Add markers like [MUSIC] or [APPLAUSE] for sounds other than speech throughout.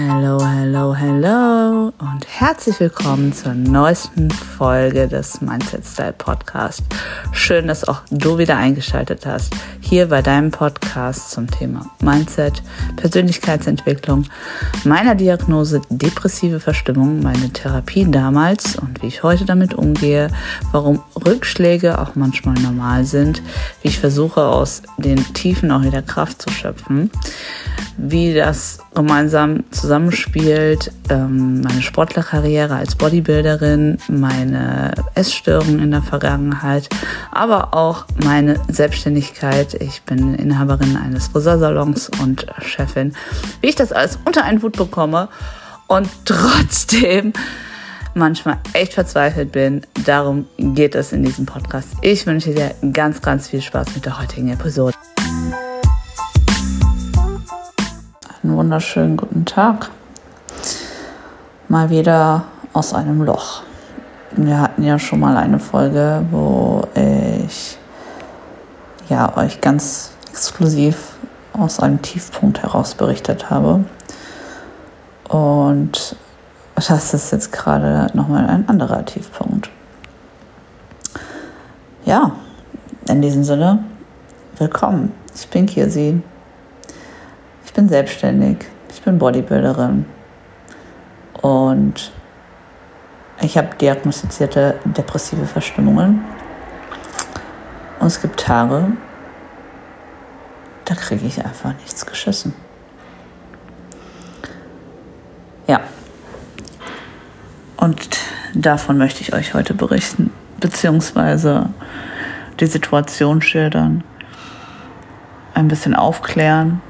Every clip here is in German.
Hello, hello, hello und herzlich willkommen zur neuesten Folge des Mindset Style Podcast. Schön, dass auch du wieder eingeschaltet hast, hier bei deinem Podcast zum Thema Mindset, Persönlichkeitsentwicklung, meiner Diagnose depressive Verstimmung, meine Therapie damals und wie ich heute damit umgehe, warum Rückschläge auch manchmal normal sind, wie ich versuche aus den Tiefen auch wieder Kraft zu schöpfen, wie das gemeinsam zusammenspielt, ähm, meine Sportlerkarriere als Bodybuilderin, meine Essstörungen in der Vergangenheit, aber auch meine Selbstständigkeit. Ich bin Inhaberin eines Friseursalons und Chefin. Wie ich das alles unter einen Hut bekomme und [LAUGHS] trotzdem manchmal echt verzweifelt bin. Darum geht es in diesem Podcast. Ich wünsche dir ganz, ganz viel Spaß mit der heutigen Episode. Einen wunderschönen guten Tag. Mal wieder aus einem Loch. Wir hatten ja schon mal eine Folge, wo ich ja, euch ganz exklusiv aus einem Tiefpunkt heraus berichtet habe. Und das ist jetzt gerade nochmal ein anderer Tiefpunkt. Ja, in diesem Sinne, willkommen. Ich bin Kirsi bin selbstständig, ich bin Bodybuilderin und ich habe diagnostizierte depressive Verstimmungen. Und es gibt Tage, da kriege ich einfach nichts geschissen. Ja. Und davon möchte ich euch heute berichten, beziehungsweise die Situation schildern, ein bisschen aufklären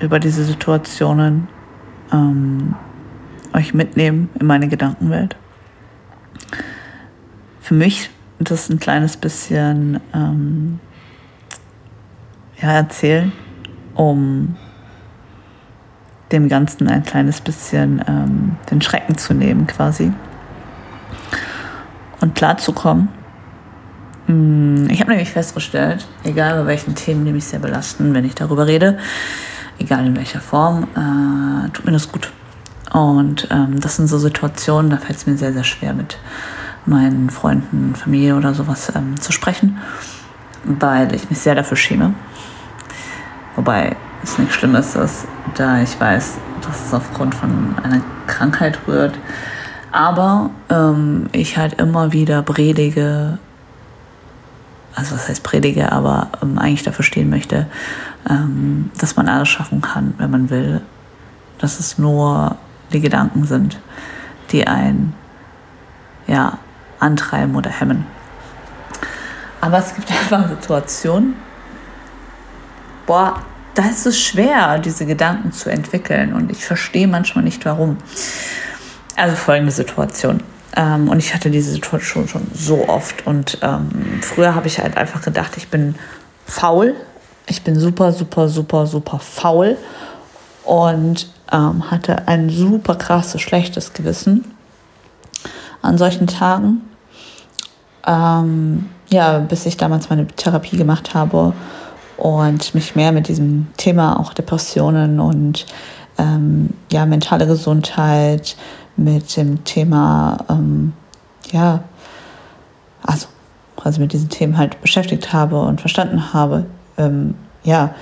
über diese Situationen ähm, euch mitnehmen in meine Gedankenwelt. Für mich das ein kleines bisschen ähm, ja, erzählen, um dem Ganzen ein kleines bisschen ähm, den Schrecken zu nehmen quasi und klarzukommen. Hm, ich habe nämlich festgestellt, egal bei welchen Themen, die mich sehr belasten, wenn ich darüber rede, egal in welcher Form, äh, tut mir das gut. Und ähm, das sind so Situationen, da fällt es mir sehr, sehr schwer mit meinen Freunden, Familie oder sowas ähm, zu sprechen, weil ich mich sehr dafür schäme. Wobei es nicht schlimm ist, da ich weiß, dass es aufgrund von einer Krankheit rührt. Aber ähm, ich halt immer wieder predige, also was heißt predige, aber ähm, eigentlich dafür stehen möchte, ähm, dass man alles schaffen kann, wenn man will. Dass es nur die Gedanken sind, die einen ja, antreiben oder hemmen. Aber es gibt [LAUGHS] einfach Situationen, boah, da ist es schwer, diese Gedanken zu entwickeln und ich verstehe manchmal nicht warum. Also folgende Situation. Ähm, und ich hatte diese Situation schon so oft. Und ähm, früher habe ich halt einfach gedacht, ich bin faul. Ich bin super, super, super, super faul. Und ähm, hatte ein super krasses, schlechtes Gewissen an solchen Tagen. Ähm, ja, bis ich damals meine Therapie gemacht habe und mich mehr mit diesem Thema auch Depressionen und ähm, ja, mentale Gesundheit, mit dem Thema, ähm, ja, also, also mit diesen Themen halt beschäftigt habe und verstanden habe, ähm, ja,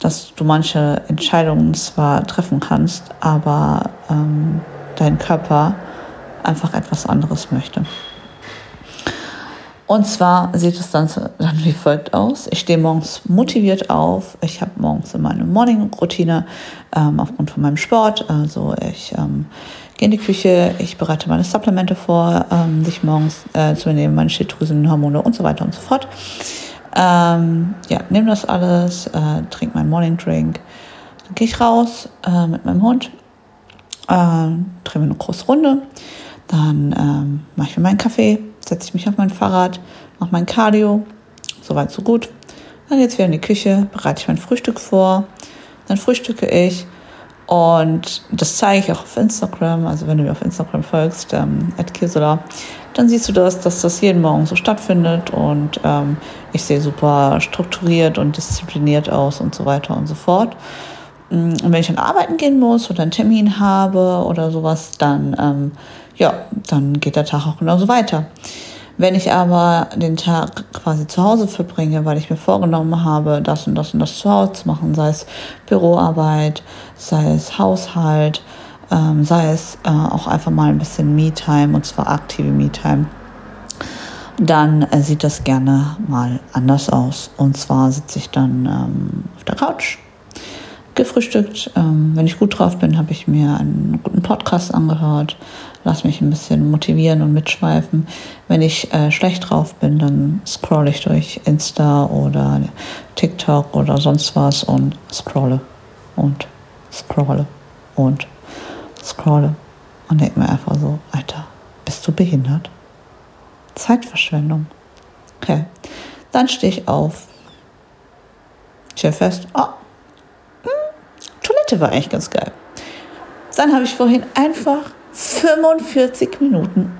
dass du manche Entscheidungen zwar treffen kannst, aber ähm, dein Körper einfach etwas anderes möchte. Und zwar sieht es dann, dann wie folgt aus. Ich stehe morgens motiviert auf. Ich habe morgens meine Morning-Routine ähm, aufgrund von meinem Sport. Also ich ähm, gehe in die Küche, ich bereite meine Supplemente vor, ähm, die ich morgens äh, zu nehmen, meine Schilddrüsenhormone und so weiter und so fort. Ähm, ja, nehme das alles, äh, trinke meinen Morning Drink. Dann gehe ich raus äh, mit meinem Hund, äh, drehe mir eine große Runde. Dann ähm, mache ich mir meinen Kaffee, setze ich mich auf mein Fahrrad, mache mein Cardio, soweit so gut. Dann jetzt wieder in die Küche, bereite ich mein Frühstück vor, dann frühstücke ich und das zeige ich auch auf Instagram. Also wenn du mir auf Instagram folgst, ähm, Kirsula, dann siehst du das, dass das jeden Morgen so stattfindet und ähm, ich sehe super strukturiert und diszipliniert aus und so weiter und so fort. Mm, und wenn ich dann arbeiten gehen muss oder einen Termin habe oder sowas, dann, ähm, ja, dann geht der Tag auch genauso weiter. Wenn ich aber den Tag quasi zu Hause verbringe, weil ich mir vorgenommen habe, das und das und das zu Hause zu machen, sei es Büroarbeit, sei es Haushalt, ähm, sei es äh, auch einfach mal ein bisschen Me-Time und zwar aktive Me-Time, dann äh, sieht das gerne mal anders aus. Und zwar sitze ich dann ähm, auf der Couch gefrühstückt. Ähm, wenn ich gut drauf bin, habe ich mir einen guten Podcast angehört, lass mich ein bisschen motivieren und mitschweifen. Wenn ich äh, schlecht drauf bin, dann scrolle ich durch Insta oder TikTok oder sonst was und scrolle und scrolle und scrolle und denke mir einfach so, Alter, bist du behindert? Zeitverschwendung. Okay, dann stehe ich auf, stelle fest, oh, Toilette war eigentlich ganz geil. Dann habe ich vorhin einfach 45 Minuten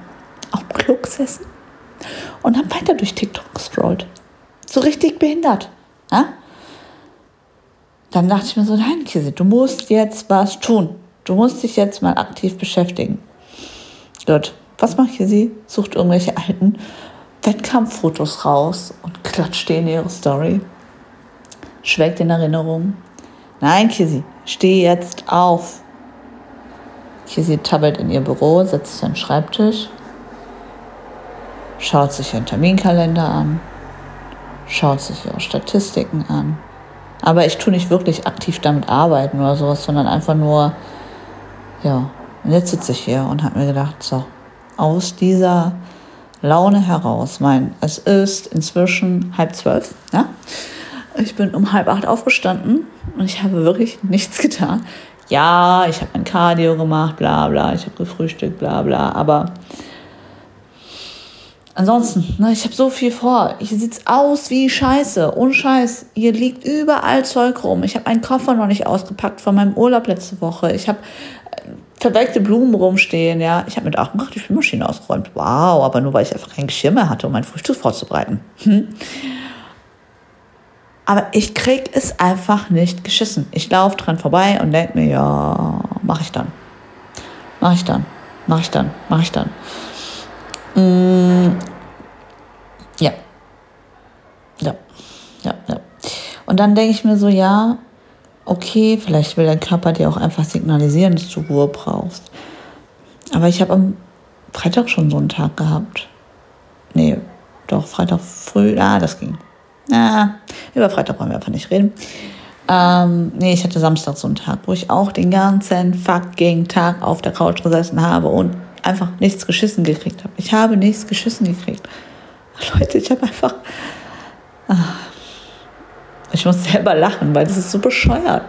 auf dem Klo gesessen und habe weiter durch TikTok gescrollt. So richtig behindert. Ja? Dann dachte ich mir so, nein, Kisi, du musst jetzt was tun. Du musst dich jetzt mal aktiv beschäftigen. Gut, was macht Kisi? Sucht irgendwelche alten Wettkampffotos raus und klatscht die in ihre Story. Schwelgt in Erinnerung. Nein, Kisi, steh jetzt auf. Kisi tabbelt in ihr Büro, setzt sich an den Schreibtisch, schaut sich ihren Terminkalender an, schaut sich ihre Statistiken an. Aber ich tue nicht wirklich aktiv damit arbeiten oder sowas, sondern einfach nur, ja, und jetzt sitze ich hier und habe mir gedacht, so, aus dieser Laune heraus, mein, es ist inzwischen halb zwölf, ja, ich bin um halb acht aufgestanden und ich habe wirklich nichts getan. Ja, ich habe ein Cardio gemacht, bla bla, ich habe gefrühstückt, bla bla, aber ansonsten, ne, ich habe so viel vor. Hier sieht es aus wie Scheiße, ohne Scheiß. Hier liegt überall Zeug rum. Ich habe einen Koffer noch nicht ausgepackt von meinem Urlaub letzte Woche. Ich habe verwelkte Blumen rumstehen, ja. Ich habe mit Aachen die Spülmaschine ausgeräumt. Wow, aber nur weil ich einfach kein Geschirr mehr hatte, um mein Frühstück vorzubereiten. Hm. Aber ich krieg es einfach nicht geschissen. Ich laufe dran vorbei und denke mir, ja, mache ich dann. Mache ich dann. Mache ich dann. Mache ich dann. Mm, ja. Ja. Ja, ja. Und dann denke ich mir so, ja, okay, vielleicht will dein Körper dir auch einfach signalisieren, dass du Ruhe brauchst. Aber ich habe am Freitag schon so einen Tag gehabt. Nee, doch, Freitag früh, ah, das ging. Na, über Freitag wollen wir einfach nicht reden. Ähm, nee, ich hatte Samstag so einen Tag, wo ich auch den ganzen fucking Tag auf der Couch gesessen habe und einfach nichts geschissen gekriegt habe. Ich habe nichts geschissen gekriegt. Leute, ich habe einfach. Ich muss selber lachen, weil das ist so bescheuert.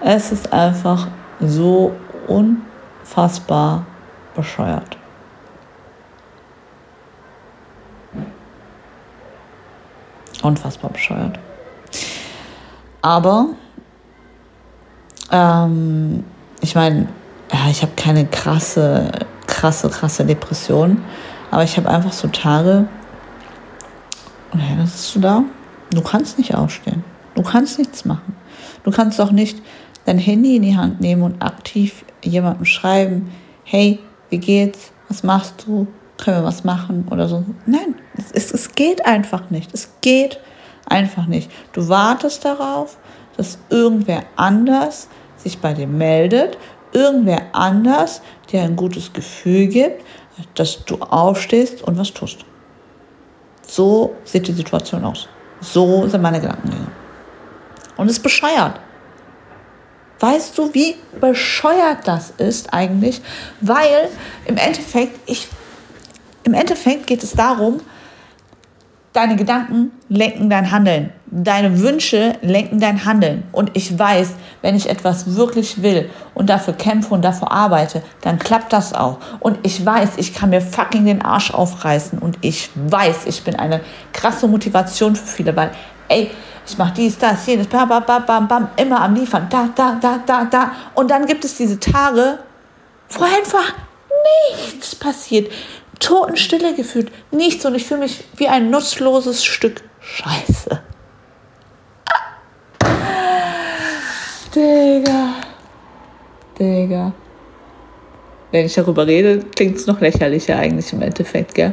Es ist einfach so unfassbar bescheuert. Unfassbar bescheuert. Aber ähm, ich meine, ja, ich habe keine krasse, krasse, krasse Depression, aber ich habe einfach so Tage, und hey, das ist du da? Du kannst nicht aufstehen. Du kannst nichts machen. Du kannst auch nicht dein Handy in die Hand nehmen und aktiv jemandem schreiben, hey, wie geht's? Was machst du? können wir was machen oder so. Nein, es, es geht einfach nicht. Es geht einfach nicht. Du wartest darauf, dass irgendwer anders sich bei dir meldet, irgendwer anders dir ein gutes Gefühl gibt, dass du aufstehst und was tust. So sieht die Situation aus. So sind meine Gedankengänge. Und ist bescheuert. Weißt du, wie bescheuert das ist eigentlich? Weil im Endeffekt, ich im Endeffekt geht es darum, deine Gedanken lenken dein Handeln. Deine Wünsche lenken dein Handeln. Und ich weiß, wenn ich etwas wirklich will und dafür kämpfe und dafür arbeite, dann klappt das auch. Und ich weiß, ich kann mir fucking den Arsch aufreißen. Und ich weiß, ich bin eine krasse Motivation für viele, weil, ey, ich mache dies, das, jenes, bam, bam, bam, bam, bam, immer am Liefern, da, da, da, da, da. Und dann gibt es diese Tage, wo einfach nichts passiert. Totenstille gefühlt. Nichts und ich fühle mich wie ein nutzloses Stück Scheiße. Digga, mega. Wenn ich darüber rede, klingt es noch lächerlicher eigentlich im Endeffekt, gell?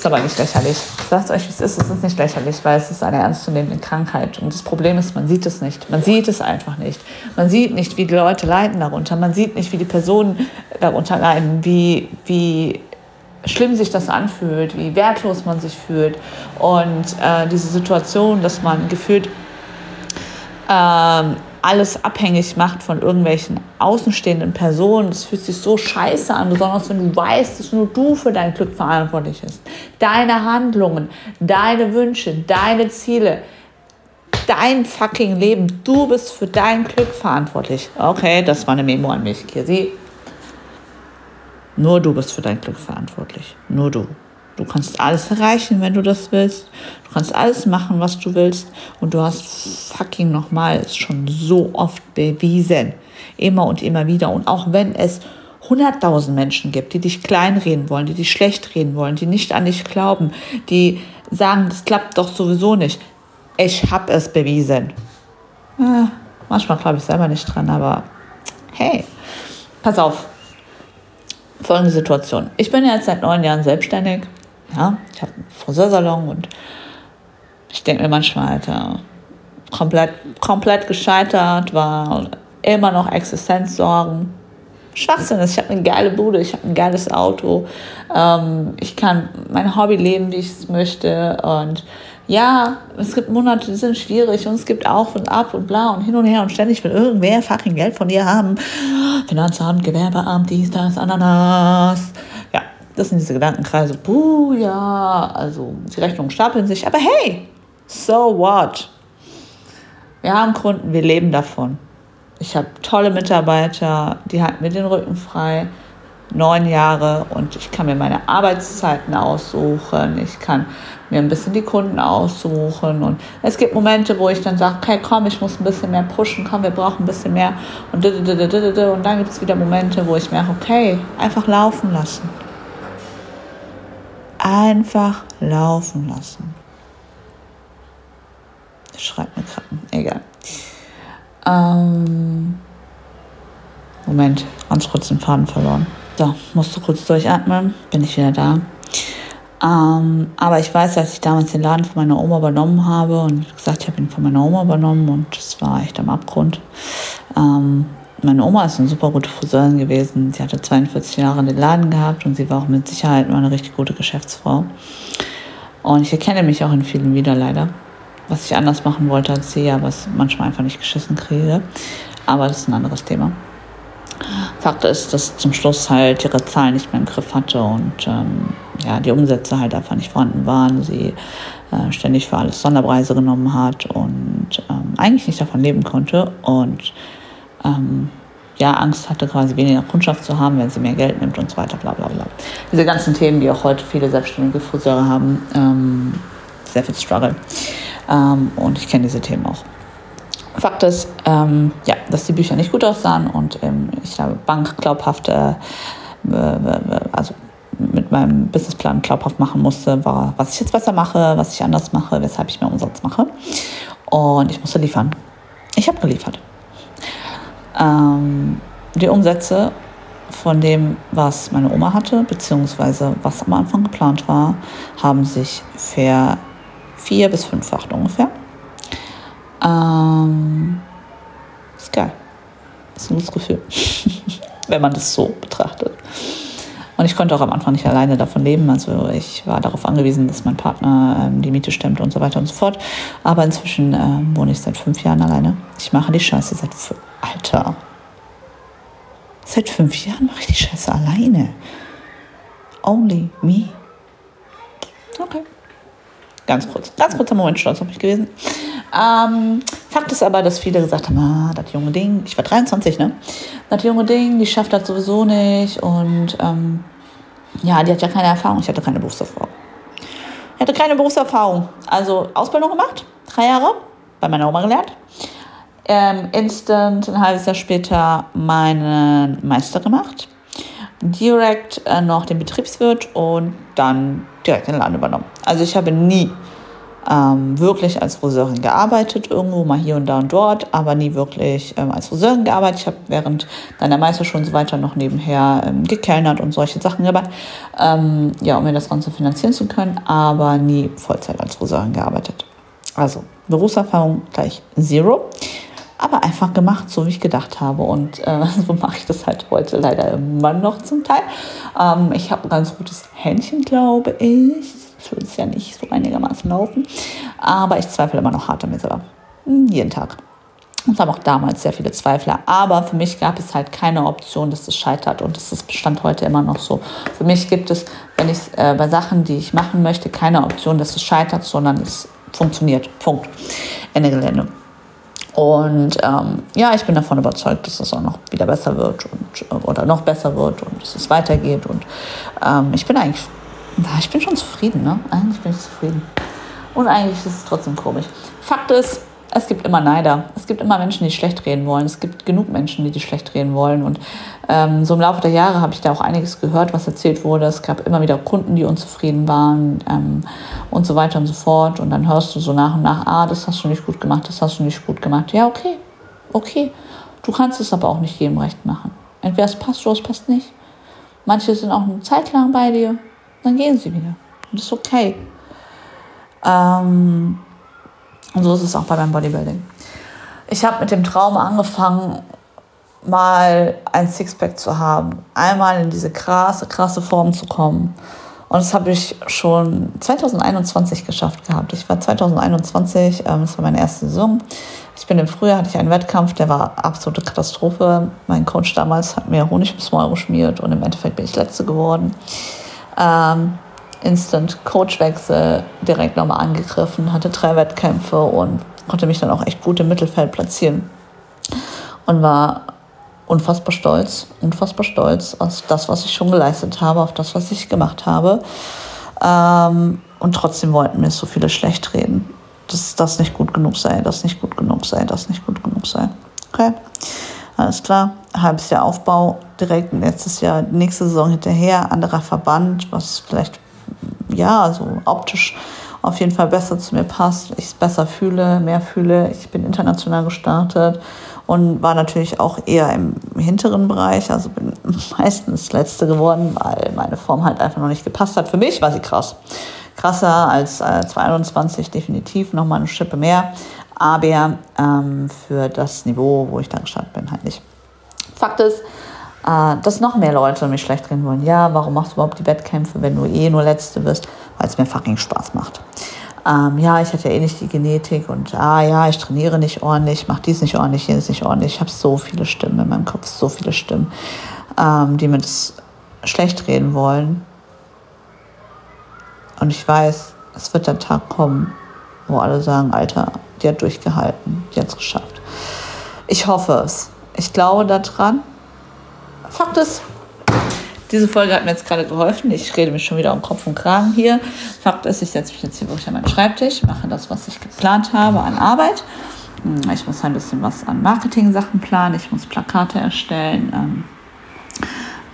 Ist aber nicht lächerlich. Sagt euch, wie es ist. Es ist nicht lächerlich, weil es ist eine ernstzunehmende Krankheit. Und das Problem ist, man sieht es nicht. Man sieht es einfach nicht. Man sieht nicht, wie die Leute leiden darunter. Man sieht nicht, wie die Personen darunter leiden, wie, wie schlimm sich das anfühlt, wie wertlos man sich fühlt. Und äh, diese Situation, dass man gefühlt ähm, alles abhängig macht von irgendwelchen außenstehenden Personen. Das fühlt sich so scheiße an, besonders wenn du weißt, dass nur du für dein Glück verantwortlich bist. Deine Handlungen, deine Wünsche, deine Ziele, dein fucking Leben. Du bist für dein Glück verantwortlich. Okay, das war eine Memo an mich, Kirsi. Nur du bist für dein Glück verantwortlich. Nur du. Du kannst alles erreichen, wenn du das willst. Du kannst alles machen, was du willst. Und du hast fucking nochmal schon so oft bewiesen. Immer und immer wieder. Und auch wenn es 100.000 Menschen gibt, die dich kleinreden wollen, die dich schlecht reden wollen, die nicht an dich glauben, die sagen, das klappt doch sowieso nicht. Ich habe es bewiesen. Ja, manchmal glaube ich selber nicht dran, aber hey, pass auf. Folgende Situation. Ich bin jetzt seit neun Jahren selbstständig. Ja, ich habe einen Friseursalon und ich denke mir manchmal, Alter, komplett, komplett gescheitert, war immer noch Existenzsorgen. Schwachsinn ist, ich habe eine geile Bude, ich habe ein geiles Auto, ähm, ich kann mein Hobby leben, wie ich es möchte und ja, es gibt Monate, die sind schwierig und es gibt auf und ab und bla und hin und her und ständig will irgendwer fucking Geld von dir haben. Finanzamt, Gewerbeamt, dies, das, Ananas. Das sind diese Gedankenkreise. Puh, ja, also die Rechnungen stapeln sich. Aber hey, so what? Wir haben Kunden, wir leben davon. Ich habe tolle Mitarbeiter, die halten mir den Rücken frei. Neun Jahre und ich kann mir meine Arbeitszeiten aussuchen. Ich kann mir ein bisschen die Kunden aussuchen. Und es gibt Momente, wo ich dann sage, okay, komm, ich muss ein bisschen mehr pushen, komm, wir brauchen ein bisschen mehr. Und, und dann gibt es wieder Momente, wo ich merke, okay, einfach laufen lassen einfach laufen lassen. Das schreibt mir gerade, egal. Ähm, Moment, ganz kurz den Faden verloren. So, musst du kurz durchatmen, bin ich wieder da. Ähm, aber ich weiß, als ich damals den Laden von meiner Oma übernommen habe und gesagt, ich habe ihn von meiner Oma übernommen und es war echt am Abgrund. Ähm, meine Oma ist eine super gute Friseurin gewesen. Sie hatte 42 Jahre den Laden gehabt und sie war auch mit Sicherheit immer eine richtig gute Geschäftsfrau. Und ich erkenne mich auch in vielen wieder leider. Was ich anders machen wollte als sie, aber es manchmal einfach nicht geschissen kriege. Aber das ist ein anderes Thema. Fakt ist, dass zum Schluss halt ihre Zahlen nicht mehr im Griff hatte und ähm, ja, die Umsätze halt einfach nicht vorhanden waren. Sie äh, ständig für alles Sonderpreise genommen hat und ähm, eigentlich nicht davon leben konnte. Und ähm, ja, Angst hatte, quasi weniger Kundschaft zu haben, wenn sie mehr Geld nimmt und so weiter, bla bla bla. Diese ganzen Themen, die auch heute viele selbstständige Friseure haben, ähm, sehr viel Struggle. Ähm, und ich kenne diese Themen auch. Fakt ist, ähm, ja, dass die Bücher nicht gut aussahen und ähm, ich habe Bank glaubhaft, äh, also mit meinem Businessplan glaubhaft machen musste, war, was ich jetzt besser mache, was ich anders mache, weshalb ich mehr Umsatz mache. Und ich musste liefern. Ich habe geliefert ähm, die Umsätze von dem, was meine Oma hatte, beziehungsweise was am Anfang geplant war, haben sich ver vier bis fünffacht ungefähr. Ähm, ist geil. Ist ein gutes Gefühl, [LAUGHS] wenn man das so betrachtet. Und ich konnte auch am Anfang nicht alleine davon leben. Also ich war darauf angewiesen, dass mein Partner ähm, die Miete stemmt und so weiter und so fort. Aber inzwischen ähm, wohne ich seit fünf Jahren alleine. Ich mache die Scheiße seit Alter. Seit fünf Jahren mache ich die Scheiße alleine. Only me. Okay. Ganz kurz. Ganz kurzer Moment stolz auf mich gewesen. Ähm, Fakt ist aber, dass viele gesagt haben, ah, das junge Ding, ich war 23, ne? Das junge Ding, die schafft das sowieso nicht. Und ähm, ja, die hat ja keine Erfahrung. Ich hatte keine Berufserfahrung. Ich hatte keine Berufserfahrung. Also Ausbildung gemacht, drei Jahre, bei meiner Oma gelernt ähm, instant ein halbes Jahr später meinen Meister gemacht, direkt äh, noch den Betriebswirt und dann direkt den Laden übernommen. Also ich habe nie ähm, wirklich als Friseurin gearbeitet, irgendwo mal hier und da und dort, aber nie wirklich ähm, als Friseurin gearbeitet. Ich habe während deiner Meisterschule und so weiter noch nebenher ähm, gekellnert und solche Sachen gemacht, ähm, ja, um mir das Ganze finanzieren zu können, aber nie Vollzeit als Friseurin gearbeitet. Also Berufserfahrung gleich Zero aber einfach gemacht, so wie ich gedacht habe. Und äh, [LAUGHS] so mache ich das halt heute leider immer noch zum Teil. Ähm, ich habe ein ganz gutes Händchen, glaube ich. Es würde es ja nicht so einigermaßen laufen. Aber ich zweifle immer noch hart an mir selber. Hm, jeden Tag. Und haben auch damals sehr viele Zweifler. Aber für mich gab es halt keine Option, dass es scheitert. Und das ist Bestand heute immer noch so. Für mich gibt es, wenn ich äh, bei Sachen, die ich machen möchte, keine Option, dass es scheitert, sondern es funktioniert. Punkt. Ende Gelände. Und ähm, ja, ich bin davon überzeugt, dass es auch noch wieder besser wird und, oder noch besser wird und dass es weitergeht. Und ähm, ich bin eigentlich, ich bin schon zufrieden, ne? Eigentlich bin ich zufrieden. Und eigentlich ist es trotzdem komisch. Fakt ist, es gibt immer Neider. Es gibt immer Menschen, die schlecht reden wollen. Es gibt genug Menschen, die die schlecht reden wollen. Und ähm, so im Laufe der Jahre habe ich da auch einiges gehört, was erzählt wurde. Es gab immer wieder Kunden, die unzufrieden waren ähm, und so weiter und so fort. Und dann hörst du so nach und nach, ah, das hast du nicht gut gemacht, das hast du nicht gut gemacht. Ja, okay, okay. Du kannst es aber auch nicht jedem recht machen. Entweder es passt oder es passt nicht. Manche sind auch eine Zeit lang bei dir, dann gehen sie wieder. Und das ist okay. Ähm, und so ist es auch bei meinem Bodybuilding. Ich habe mit dem Traum angefangen, mal ein Sixpack zu haben, einmal in diese krasse, krasse Form zu kommen. Und das habe ich schon 2021 geschafft gehabt. Ich war 2021, ähm, das war meine erste Saison. Ich bin im Frühjahr, hatte ich einen Wettkampf, der war absolute Katastrophe. Mein Coach damals hat mir Honig ums Maul geschmiert und im Endeffekt bin ich Letzte geworden. Ähm, Instant Coachwechsel direkt nochmal angegriffen, hatte drei Wettkämpfe und konnte mich dann auch echt gut im Mittelfeld platzieren. Und war unfassbar stolz, unfassbar stolz auf das, was ich schon geleistet habe, auf das, was ich gemacht habe. Ähm, und trotzdem wollten mir so viele schlecht reden, dass das nicht gut genug sei, das nicht gut genug sei, das nicht gut genug sei. Okay, alles klar. Halbes Jahr Aufbau, direkt letztes Jahr, nächste Saison hinterher, anderer Verband, was vielleicht ja, also optisch auf jeden Fall besser zu mir passt, ich es besser fühle, mehr fühle. Ich bin international gestartet und war natürlich auch eher im hinteren Bereich, also bin [LAUGHS] meistens Letzte geworden, weil meine Form halt einfach noch nicht gepasst hat. Für mich war sie krass. Krasser als äh, 22, definitiv nochmal eine Schippe mehr, aber ähm, für das Niveau, wo ich dann gestartet bin, halt nicht. Fakt ist, äh, dass noch mehr Leute mich schlecht reden wollen. Ja, warum machst du überhaupt die Wettkämpfe, wenn du eh nur Letzte bist? Weil es mir fucking Spaß macht. Ähm, ja, ich hatte ja eh nicht die Genetik und ah ja, ich trainiere nicht ordentlich, mache dies nicht ordentlich, jenes nicht ordentlich. Ich habe so viele Stimmen in meinem Kopf, so viele Stimmen, ähm, die mir das schlecht reden wollen. Und ich weiß, es wird der Tag kommen, wo alle sagen, Alter, die hat durchgehalten, die hat es geschafft. Ich hoffe es. Ich glaube daran Fakt ist, diese Folge hat mir jetzt gerade geholfen. Ich rede mich schon wieder um Kopf und Kragen hier. Fakt ist, ich setze mich jetzt hier wirklich an meinen Schreibtisch, mache das, was ich geplant habe an Arbeit. Hm, ich muss ein bisschen was an Marketing-Sachen planen. Ich muss Plakate erstellen.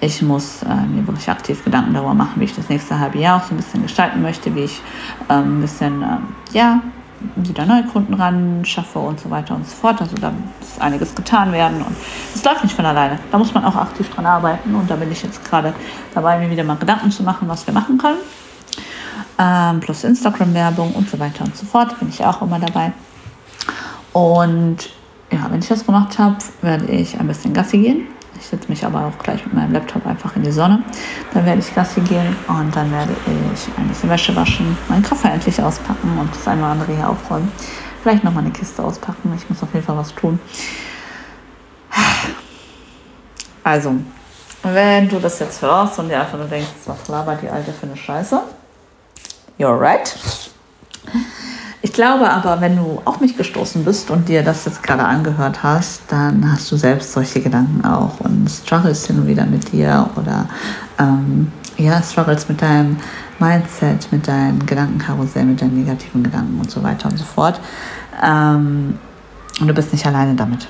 Ich muss äh, mir wirklich aktiv Gedanken darüber machen, wie ich das nächste halbe Jahr auch so ein bisschen gestalten möchte, wie ich ähm, ein bisschen, ähm, ja, wieder neue Kunden ran schaffe und so weiter und so fort. Also da muss einiges getan werden und es läuft nicht von alleine. Da muss man auch aktiv dran arbeiten und da bin ich jetzt gerade dabei, mir wieder mal Gedanken zu machen, was wir machen können. Ähm, plus Instagram-Werbung und so weiter und so fort. Bin ich auch immer dabei. Und ja, wenn ich das gemacht habe, werde ich ein bisschen Gassi gehen ich setze mich aber auch gleich mit meinem Laptop einfach in die Sonne. Dann werde ich Gassi gehen und dann werde ich ein bisschen Wäsche waschen, meinen Koffer endlich auspacken und das eine oder andere hier aufräumen. Vielleicht nochmal eine Kiste auspacken. Ich muss auf jeden Fall was tun. Also, wenn du das jetzt hörst und dir einfach nur denkst, was labert die Alte für eine Scheiße? You're right. Ich glaube aber, wenn du auf mich gestoßen bist und dir das jetzt gerade angehört hast, dann hast du selbst solche Gedanken auch und struggles hin und wieder mit dir oder ähm, ja, struggles mit deinem Mindset, mit deinem Gedankenkarussell, mit deinen negativen Gedanken und so weiter und so fort. Ähm, und du bist nicht alleine damit.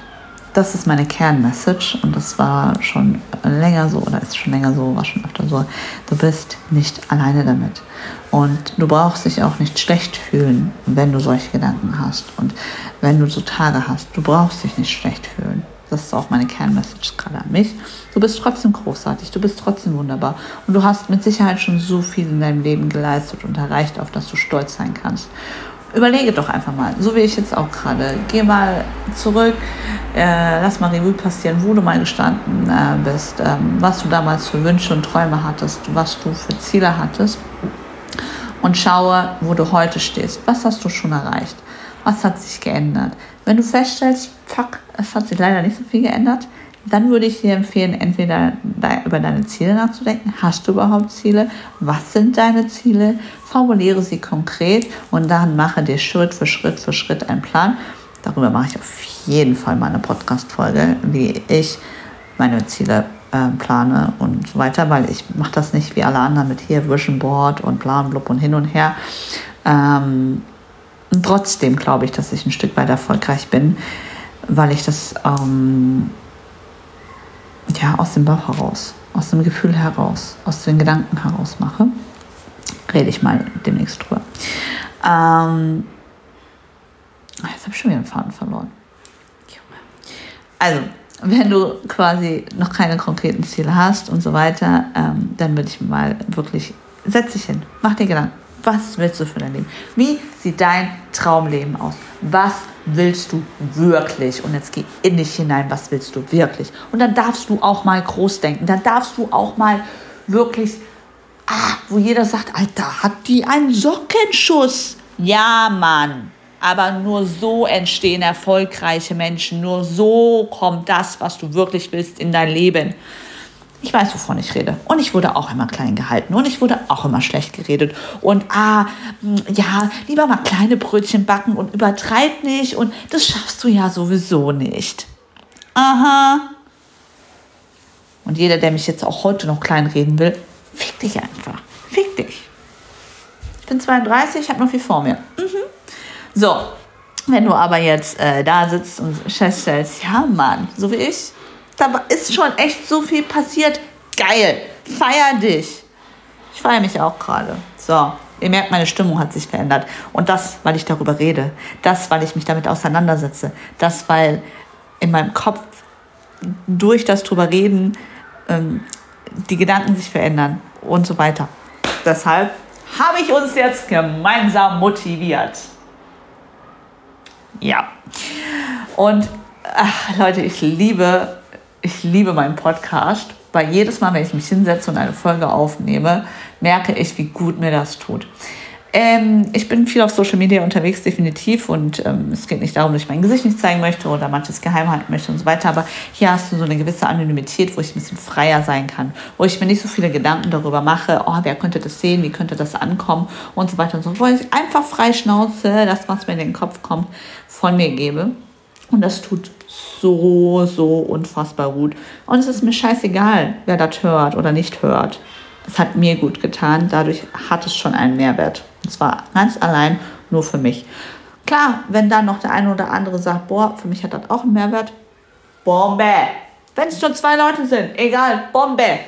Das ist meine Kernmessage und das war schon länger so oder ist schon länger so, war schon öfter so. Du bist nicht alleine damit. Und du brauchst dich auch nicht schlecht fühlen, wenn du solche Gedanken hast und wenn du so Tage hast. Du brauchst dich nicht schlecht fühlen. Das ist auch meine Kernmessage gerade an mich. Du bist trotzdem großartig, du bist trotzdem wunderbar und du hast mit Sicherheit schon so viel in deinem Leben geleistet und erreicht, auf das du stolz sein kannst überlege doch einfach mal, so wie ich jetzt auch gerade. Geh mal zurück, äh, lass mal Revue passieren, wo du mal gestanden äh, bist, ähm, was du damals für Wünsche und Träume hattest, was du für Ziele hattest und schaue, wo du heute stehst. Was hast du schon erreicht? Was hat sich geändert? Wenn du feststellst, fuck, es hat sich leider nicht so viel geändert, dann würde ich dir empfehlen, entweder über deine Ziele nachzudenken. Hast du überhaupt Ziele? Was sind deine Ziele? Formuliere sie konkret und dann mache dir Schritt für Schritt für Schritt einen Plan. Darüber mache ich auf jeden Fall mal eine Podcast-Folge, wie ich meine Ziele äh, plane und so weiter, weil ich mache das nicht wie alle anderen mit hier Vision Board und Plan, Blub und hin und her. Ähm, und trotzdem glaube ich, dass ich ein Stück weit erfolgreich bin, weil ich das ähm, ja, aus dem Bauch heraus, aus dem Gefühl heraus, aus den Gedanken heraus mache. Rede ich mal demnächst drüber. Ähm, jetzt habe ich schon wieder einen Faden verloren. Also, wenn du quasi noch keine konkreten Ziele hast und so weiter, ähm, dann würde ich mal wirklich, setz dich hin, mach dir Gedanken. Was willst du für dein Leben? Wie sieht dein Traumleben aus? Was willst du wirklich? Und jetzt geh in dich hinein, was willst du wirklich? Und dann darfst du auch mal groß denken. Dann darfst du auch mal wirklich, ah, wo jeder sagt, Alter, hat die einen Sockenschuss? Ja, Mann. Aber nur so entstehen erfolgreiche Menschen. Nur so kommt das, was du wirklich willst, in dein Leben. Ich weiß, wovon ich rede. Und ich wurde auch immer klein gehalten und ich wurde auch immer schlecht geredet. Und ah, hm, ja, lieber mal kleine Brötchen backen und übertreib nicht und das schaffst du ja sowieso nicht. Aha. Und jeder, der mich jetzt auch heute noch klein reden will, fick dich einfach. Fick dich. Ich bin 32, ich habe noch viel vor mir. Mhm. So, wenn du aber jetzt äh, da sitzt und feststellst, ja Mann, so wie ich, da ist schon echt so viel passiert. Geil. Feier dich. Ich feiere mich auch gerade. So, ihr merkt, meine Stimmung hat sich verändert. Und das, weil ich darüber rede. Das, weil ich mich damit auseinandersetze. Das, weil in meinem Kopf durch das drüber reden ähm, die Gedanken sich verändern und so weiter. Deshalb habe ich uns jetzt gemeinsam motiviert. Ja. Und ach, Leute, ich liebe ich liebe meinen Podcast, weil jedes Mal, wenn ich mich hinsetze und eine Folge aufnehme, merke ich, wie gut mir das tut. Ähm, ich bin viel auf Social Media unterwegs, definitiv. Und ähm, es geht nicht darum, dass ich mein Gesicht nicht zeigen möchte oder manches geheim halten möchte und so weiter. Aber hier hast du so eine gewisse Anonymität, wo ich ein bisschen freier sein kann. Wo ich mir nicht so viele Gedanken darüber mache, oh, wer könnte das sehen, wie könnte das ankommen und so weiter und so fort. Ich einfach frei schnauze, das, was mir in den Kopf kommt, von mir gebe. Und das tut so, so unfassbar gut. Und es ist mir scheißegal, wer das hört oder nicht hört. Es hat mir gut getan. Dadurch hat es schon einen Mehrwert. Und zwar ganz allein nur für mich. Klar, wenn dann noch der eine oder andere sagt, boah, für mich hat das auch einen Mehrwert. Bombe! Wenn es nur zwei Leute sind, egal, Bombe!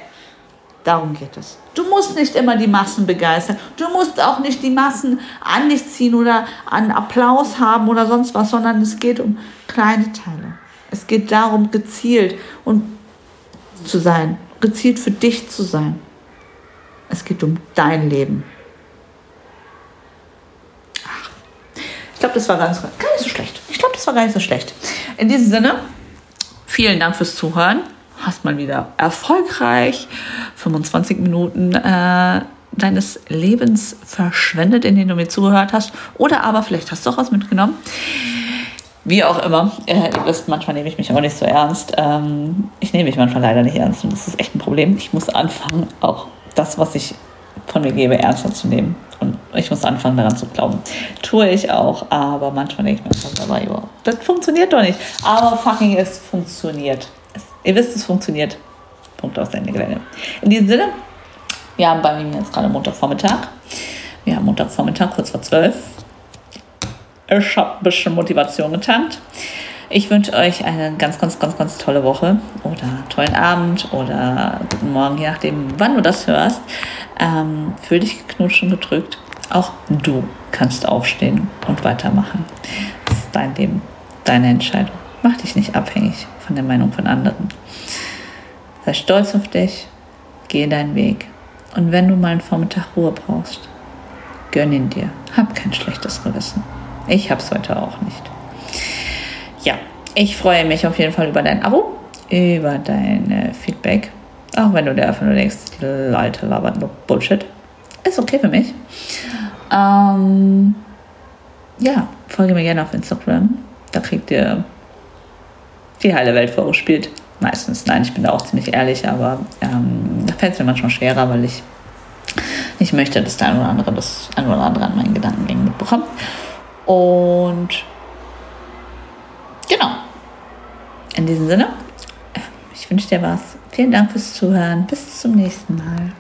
Darum geht es. Du musst nicht immer die Massen begeistern. Du musst auch nicht die Massen an dich ziehen oder an Applaus haben oder sonst was, sondern es geht um kleine Teile. Es geht darum, gezielt und zu sein, gezielt für dich zu sein. Es geht um dein Leben. Ach, ich glaube, das war ganz, gar nicht so schlecht. Ich glaube, das war gar nicht so schlecht. In diesem Sinne, vielen Dank fürs Zuhören. Hast mal wieder erfolgreich 25 Minuten äh, deines Lebens verschwendet, in denen du mir zugehört hast. Oder aber vielleicht hast du auch was mitgenommen. Wie auch immer. Äh, ihr wisst, manchmal nehme ich mich auch nicht so ernst. Ähm, ich nehme mich manchmal leider nicht ernst und das ist echt ein Problem. Ich muss anfangen, auch das, was ich von mir gebe, ernster zu nehmen. Und ich muss anfangen, daran zu glauben. Tue ich auch, aber manchmal denke ich mir das funktioniert doch nicht. Aber fucking, es funktioniert. Ihr wisst, es funktioniert. Punkt aus Ende Gelände. In diesem Sinne, wir haben bei mir jetzt gerade Montagvormittag. Wir haben Montagvormittag, kurz vor zwölf. Ich habe ein bisschen Motivation getankt. Ich wünsche euch eine ganz, ganz, ganz, ganz tolle Woche oder tollen Abend oder guten Morgen, je nachdem, wann du das hörst. Ähm, fühl dich geknutscht und gedrückt. Auch du kannst aufstehen und weitermachen. Das ist dein Leben, deine Entscheidung. Mach dich nicht abhängig von der Meinung von anderen. Sei stolz auf dich, geh deinen Weg. Und wenn du mal einen Vormittag Ruhe brauchst, gönn ihn dir. Hab kein schlechtes Gewissen. Ich hab's heute auch nicht. Ja, ich freue mich auf jeden Fall über dein Abo, über dein Feedback. Auch wenn du dir einfach nur denkst, Leute labert nur Bullshit. Ist okay für mich. Ähm, ja, folge mir gerne auf Instagram. Da kriegt ihr die heile Welt vorgespielt. Meistens, nein, ich bin da auch ziemlich ehrlich, aber ähm, da fällt es mir manchmal schwerer, weil ich nicht möchte, dass der ein oder andere das ein oder andere an meinen Gedankengängen mitbekommt. Und genau. In diesem Sinne, ich wünsche dir was. Vielen Dank fürs Zuhören. Bis zum nächsten Mal.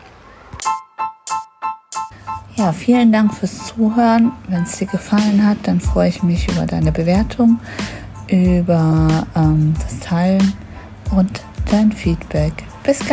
Ja, vielen Dank fürs Zuhören. Wenn es dir gefallen hat, dann freue ich mich über deine Bewertung, über ähm, das Teilen und dein Feedback. Bis ganz